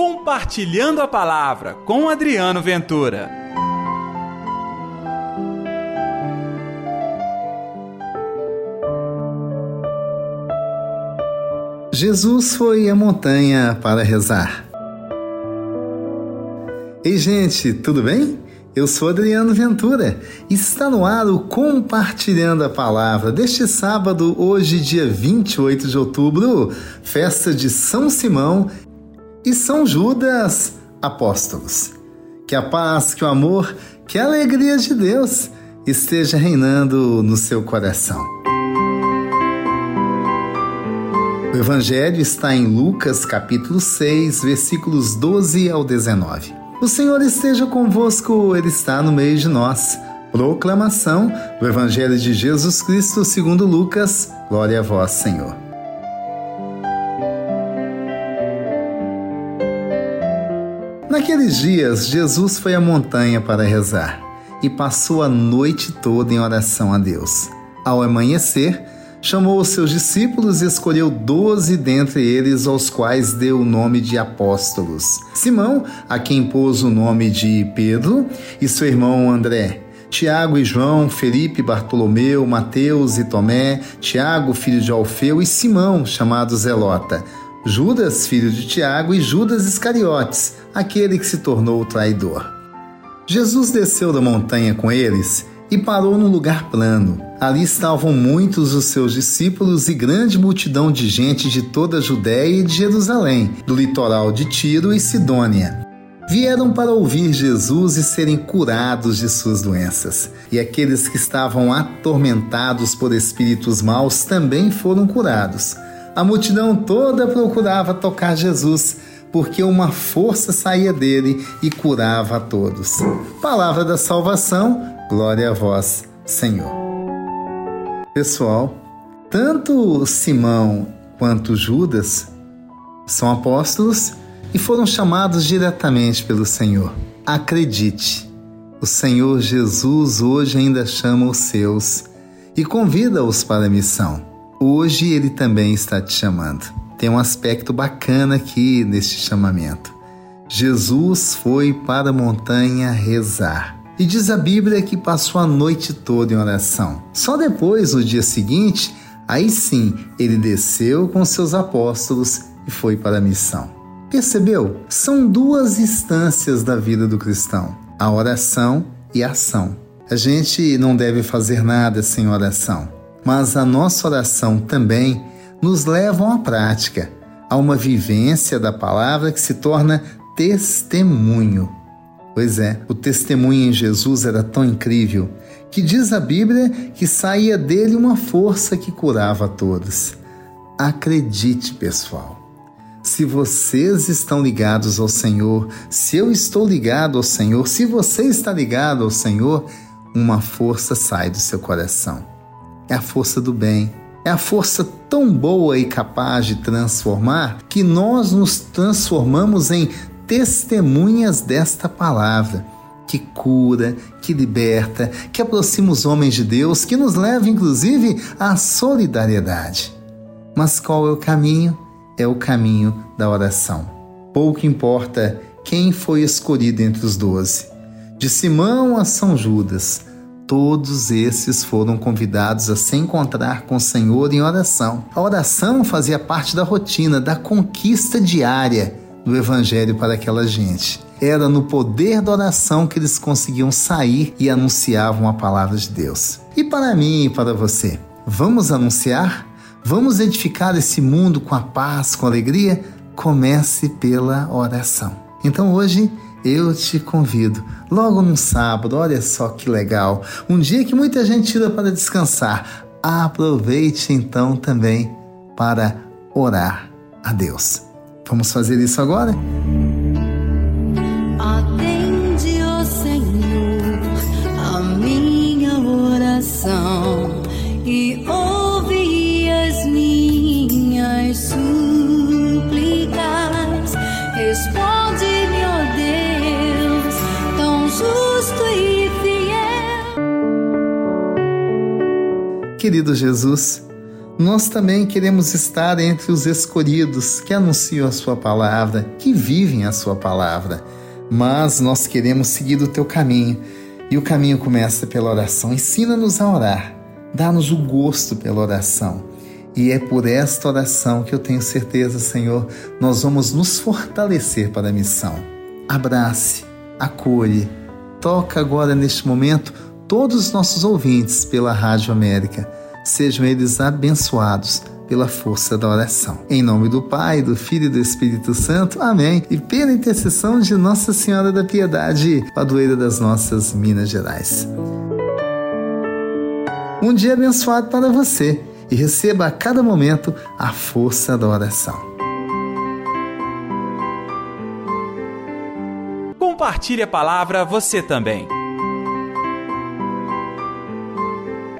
Compartilhando a Palavra com Adriano Ventura. Jesus foi à montanha para rezar. Ei, gente, tudo bem? Eu sou Adriano Ventura está no ar o Compartilhando a Palavra deste sábado, hoje, dia 28 de outubro, festa de São Simão e São Judas Apóstolos. Que a paz, que o amor, que a alegria de Deus esteja reinando no seu coração. O Evangelho está em Lucas capítulo 6, versículos 12 ao 19. O Senhor esteja convosco, Ele está no meio de nós. Proclamação do Evangelho de Jesus Cristo segundo Lucas. Glória a vós, Senhor. Naqueles dias, Jesus foi à montanha para rezar e passou a noite toda em oração a Deus. Ao amanhecer, chamou os seus discípulos e escolheu doze dentre eles, aos quais deu o nome de apóstolos. Simão, a quem pôs o nome de Pedro, e seu irmão André. Tiago e João, Felipe, Bartolomeu, Mateus e Tomé, Tiago, filho de Alfeu, e Simão, chamado Zelota. Judas, filho de Tiago, e Judas Iscariotes, aquele que se tornou o traidor. Jesus desceu da montanha com eles e parou num lugar plano. Ali estavam muitos dos seus discípulos e grande multidão de gente de toda a Judéia e de Jerusalém, do litoral de Tiro e Sidônia. Vieram para ouvir Jesus e serem curados de suas doenças. E aqueles que estavam atormentados por espíritos maus também foram curados. A multidão toda procurava tocar Jesus, porque uma força saía dele e curava a todos. Palavra da salvação, Glória a vós, Senhor. Pessoal, tanto Simão quanto Judas são apóstolos e foram chamados diretamente pelo Senhor. Acredite, o Senhor Jesus hoje ainda chama os seus e convida-os para a missão. Hoje ele também está te chamando. Tem um aspecto bacana aqui neste chamamento. Jesus foi para a montanha rezar. E diz a Bíblia que passou a noite toda em oração. Só depois, no dia seguinte, aí sim ele desceu com seus apóstolos e foi para a missão. Percebeu? São duas instâncias da vida do cristão: a oração e a ação. A gente não deve fazer nada sem oração, mas a nossa oração também nos leva a uma prática, a uma vivência da palavra que se torna testemunho. Pois é, o testemunho em Jesus era tão incrível que diz a Bíblia que saía dele uma força que curava a todos. Acredite, pessoal. Se vocês estão ligados ao Senhor, se eu estou ligado ao Senhor, se você está ligado ao Senhor, uma força sai do seu coração. É a força do bem. É a força tão boa e capaz de transformar que nós nos transformamos em testemunhas desta palavra que cura, que liberta, que aproxima os homens de Deus, que nos leva inclusive à solidariedade. Mas qual é o caminho? É o caminho da oração. Pouco importa quem foi escolhido entre os doze. De Simão a São Judas, todos esses foram convidados a se encontrar com o Senhor em oração. A oração fazia parte da rotina, da conquista diária do Evangelho para aquela gente. Era no poder da oração que eles conseguiam sair e anunciavam a palavra de Deus. E para mim e para você, vamos anunciar? Vamos edificar esse mundo com a paz, com a alegria? Comece pela oração. Então hoje eu te convido, logo num sábado, olha só que legal, um dia que muita gente tira para descansar, aproveite então também para orar a Deus. Vamos fazer isso agora? Querido Jesus, Nós também queremos estar entre os escolhidos que anunciam a Sua palavra, que vivem a Sua palavra. Mas nós queremos seguir o Teu caminho. E o caminho começa pela oração. Ensina-nos a orar. Dá-nos o gosto pela oração. E é por esta oração que eu tenho certeza, Senhor, nós vamos nos fortalecer para a missão. Abrace, acolhe, toca agora neste momento todos os nossos ouvintes pela Rádio América. Sejam eles abençoados pela força da oração. Em nome do Pai, do Filho e do Espírito Santo. Amém. E pela intercessão de Nossa Senhora da Piedade, padroeira das nossas Minas Gerais. Um dia abençoado para você e receba a cada momento a força da oração. Compartilhe a palavra você também.